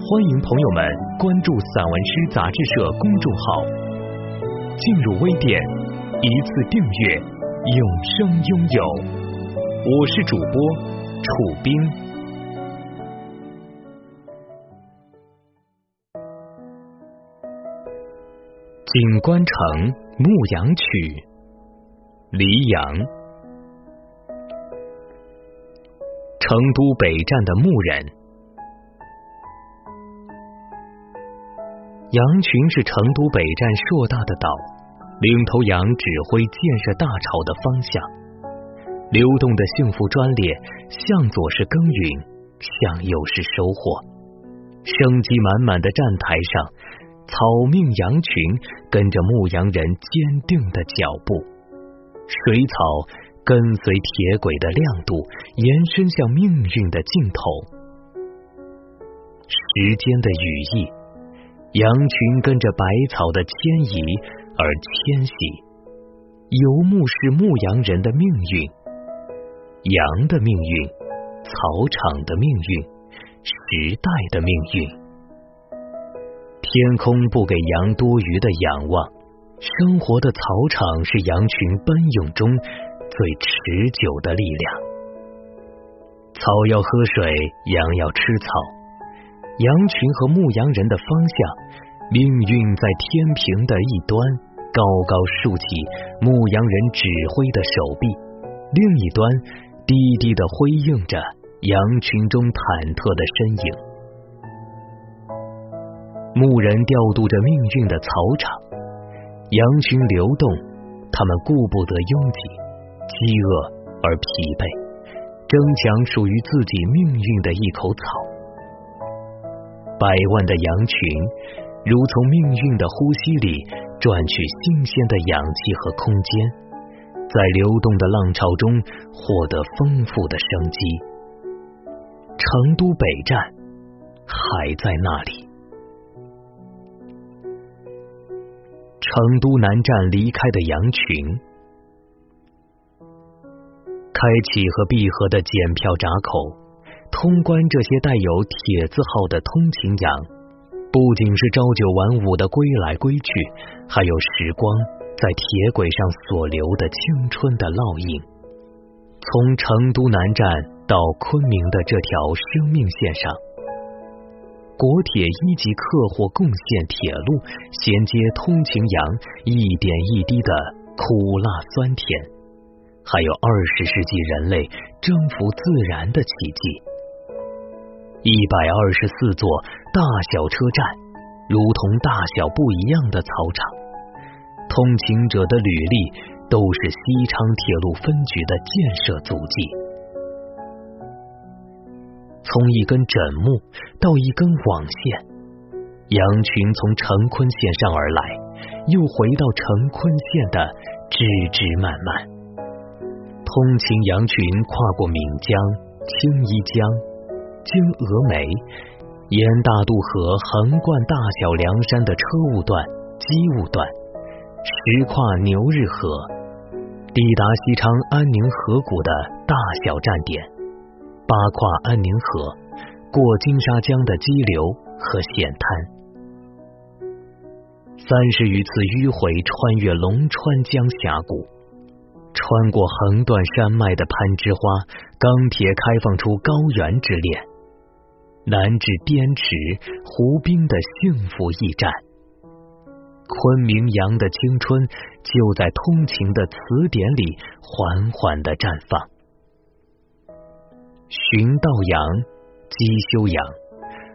欢迎朋友们关注散文诗杂志社公众号，进入微店一次订阅，永生拥有。我是主播楚冰。景官城牧羊曲，黎阳。成都北站的牧人，羊群是成都北站硕大的岛，领头羊指挥建设大潮的方向。流动的幸福专列，向左是耕耘，向右是收获。生机满满的站台上，草命羊群跟着牧羊人坚定的脚步，水草。跟随铁轨的亮度，延伸向命运的尽头。时间的羽翼，羊群跟着百草的迁移而迁徙。游牧是牧羊人的命运，羊的命运，草场的命运，时代的命运。天空不给羊多余的仰望，生活的草场是羊群奔涌中。最持久的力量。草要喝水，羊要吃草。羊群和牧羊人的方向，命运在天平的一端高高竖起，牧羊人指挥的手臂；另一端低低的辉映着羊群中忐忑的身影。牧人调度着命运的草场，羊群流动，他们顾不得拥挤。饥饿而疲惫，争抢属于自己命运的一口草。百万的羊群如从命运的呼吸里赚取新鲜的氧气和空间，在流动的浪潮中获得丰富的生机。成都北站还在那里，成都南站离开的羊群。开启和闭合的检票闸口，通关这些带有铁字号的通勤羊，不仅是朝九晚五的归来归去，还有时光在铁轨上所留的青春的烙印。从成都南站到昆明的这条生命线上，国铁一级客货共线铁路衔接通勤羊，一点一滴的苦辣酸甜。还有二十世纪人类征服自然的奇迹。一百二十四座大小车站，如同大小不一样的操场。通勤者的履历都是西昌铁路分局的建设足迹。从一根枕木到一根网线，羊群从成昆线上而来，又回到成昆线的枝枝蔓蔓。通勤羊群跨过岷江、青衣江，经峨眉，沿大渡河横贯大小凉山的车务段、机务段，石跨牛日河，抵达西昌安宁河谷的大小站点，八跨安宁河，过金沙江的激流和险滩，三十余次迂回穿越龙川江峡谷。穿过横断山脉的攀枝花，钢铁开放出高原之恋；南至滇池、湖滨的幸福驿站。昆明羊的青春就在通勤的词典里缓缓的绽放。寻道羊、鸡修羊，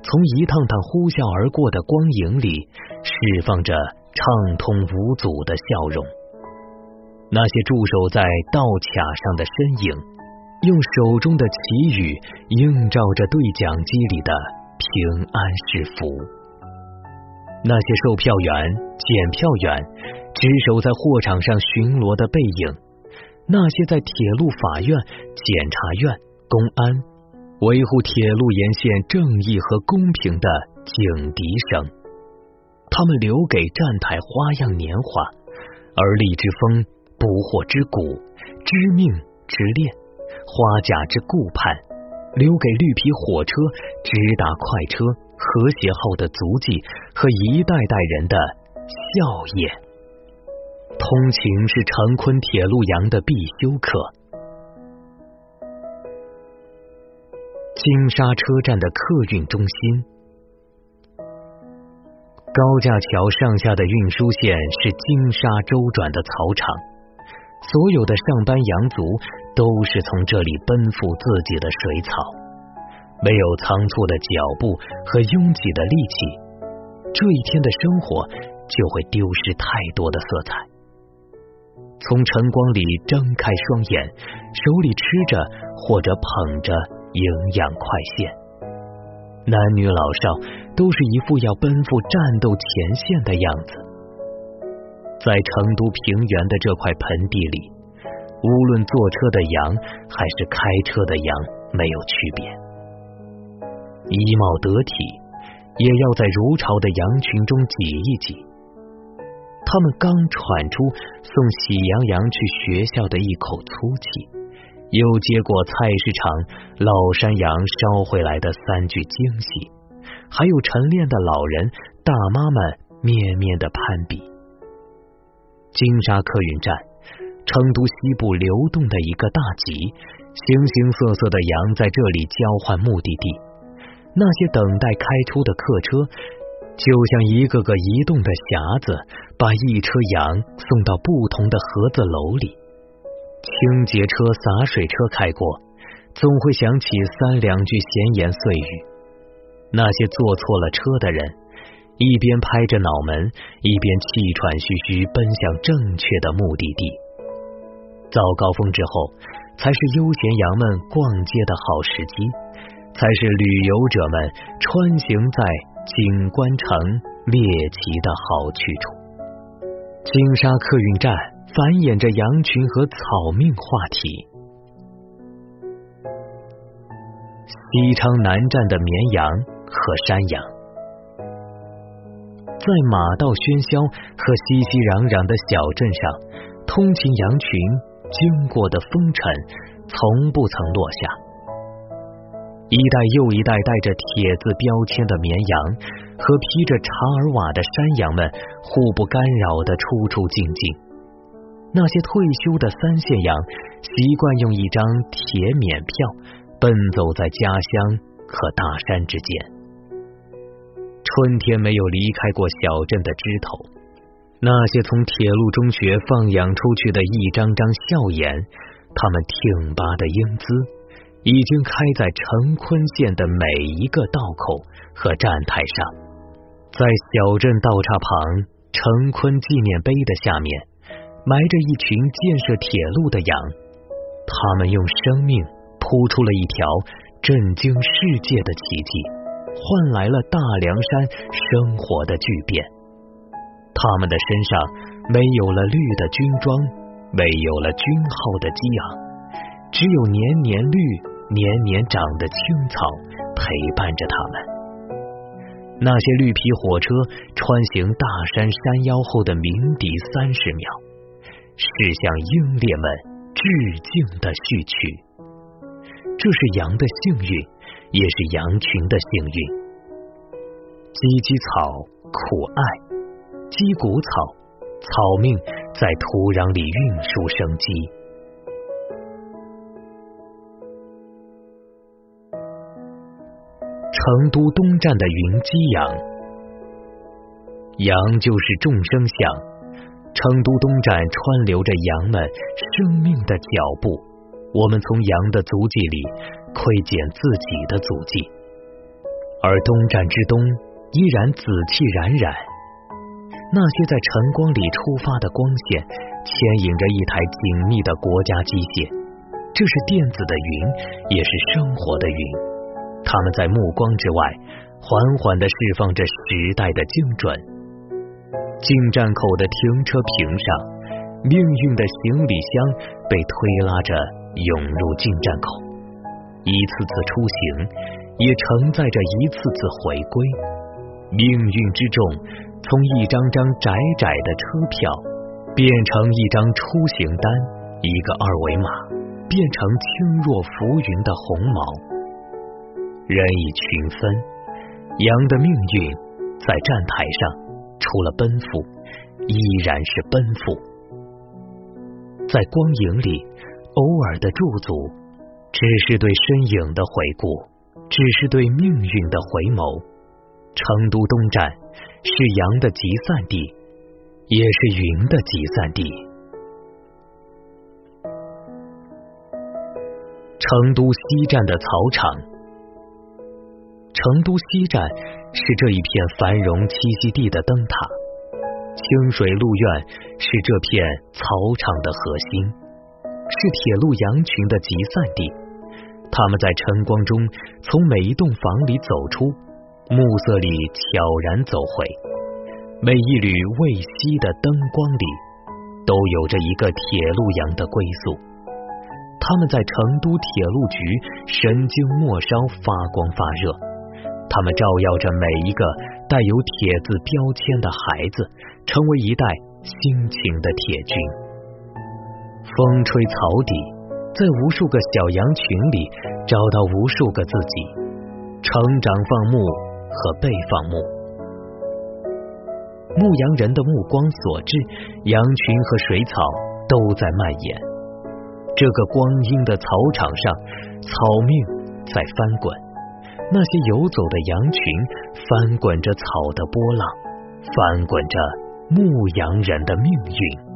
从一趟趟呼啸而过的光影里，释放着畅通无阻的笑容。那些驻守在道卡上的身影，用手中的旗语映照着对讲机里的平安是福。那些售票员、检票员，值守在货场上巡逻的背影；那些在铁路法院、检察院、公安维护铁路沿线正义和公平的警笛声，他们留给站台花样年华，而立之风、不惑之鼓、知命之恋、花甲之顾盼。留给绿皮火车、直达快车、和谐号的足迹和一代代人的笑靥。通勤是长昆铁路羊的必修课。金沙车站的客运中心，高架桥上下的运输线是金沙周转的草场。所有的上班羊族都是从这里奔赴自己的水草，没有仓促的脚步和拥挤的力气，这一天的生活就会丢失太多的色彩。从晨光里睁开双眼，手里吃着或者捧着营养快线，男女老少都是一副要奔赴战斗前线的样子。在成都平原的这块盆地里，无论坐车的羊还是开车的羊没有区别，衣帽得体，也要在如潮的羊群中挤一挤。他们刚喘出送喜羊羊去学校的一口粗气，又接过菜市场老山羊捎回来的三句惊喜，还有晨练的老人大妈们面面的攀比。金沙客运站，成都西部流动的一个大集，形形色色的羊在这里交换目的地。那些等待开出的客车，就像一个个移动的匣子，把一车羊送到不同的盒子楼里。清洁车、洒水车开过，总会响起三两句闲言碎语。那些坐错了车的人。一边拍着脑门，一边气喘吁吁奔向正确的目的地。早高峰之后，才是悠闲羊们逛街的好时机，才是旅游者们穿行在景观城猎奇的好去处。金沙客运站繁衍着羊群和草命话题。西昌南站的绵羊和山羊。在马道喧嚣和熙熙攘攘的小镇上，通勤羊群经过的风尘从不曾落下。一代又一代带着铁字标签的绵羊和披着查尔瓦的山羊们，互不干扰的出出进进。那些退休的三线羊习惯用一张铁免票奔走在家乡和大山之间。春天没有离开过小镇的枝头，那些从铁路中学放养出去的一张张笑颜，他们挺拔的英姿，已经开在成昆线的每一个道口和站台上。在小镇道岔旁成昆纪念碑的下面，埋着一群建设铁路的羊，他们用生命铺出了一条震惊世界的奇迹。换来了大凉山生活的巨变，他们的身上没有了绿的军装，没有了军号的激昂，只有年年绿、年年长的青草陪伴着他们。那些绿皮火车穿行大山山腰后的鸣笛三十秒，是向英烈们致敬的序曲。这是羊的幸运。也是羊群的幸运。芨芨草苦艾，鸡骨草，草命在土壤里运输生机。成都东站的云鸡羊，羊就是众生相。成都东站川流着羊们生命的脚步，我们从羊的足迹里。窥见自己的足迹，而东站之东依然紫气冉冉。那些在晨光里出发的光线，牵引着一台紧密的国家机械。这是电子的云，也是生活的云。他们在目光之外，缓缓的释放着时代的精准。进站口的停车坪上，命运的行李箱被推拉着涌入进站口，一次次出行，也承载着一次次回归。命运之重，从一张张窄窄的车票，变成一张出行单，一个二维码，变成轻若浮云的鸿毛。人以群分，羊的命运在站台上，除了奔赴，依然是奔赴。在光影里，偶尔的驻足，只是对身影的回顾，只是对命运的回眸。成都东站是羊的集散地，也是云的集散地。成都西站的草场，成都西站是这一片繁荣栖息地的灯塔，清水路院是这片草场的核心，是铁路羊群的集散地。他们在晨光中从每一栋房里走出。暮色里悄然走回，每一缕未熄的灯光里，都有着一个铁路羊的归宿。他们在成都铁路局神经末梢发光发热，他们照耀着每一个带有铁字标签的孩子，成为一代辛勤的铁军。风吹草底，在无数个小羊群里找到无数个自己，成长放牧。和被放牧，牧羊人的目光所至，羊群和水草都在蔓延。这个光阴的草场上，草命在翻滚，那些游走的羊群翻滚着草的波浪，翻滚着牧羊人的命运。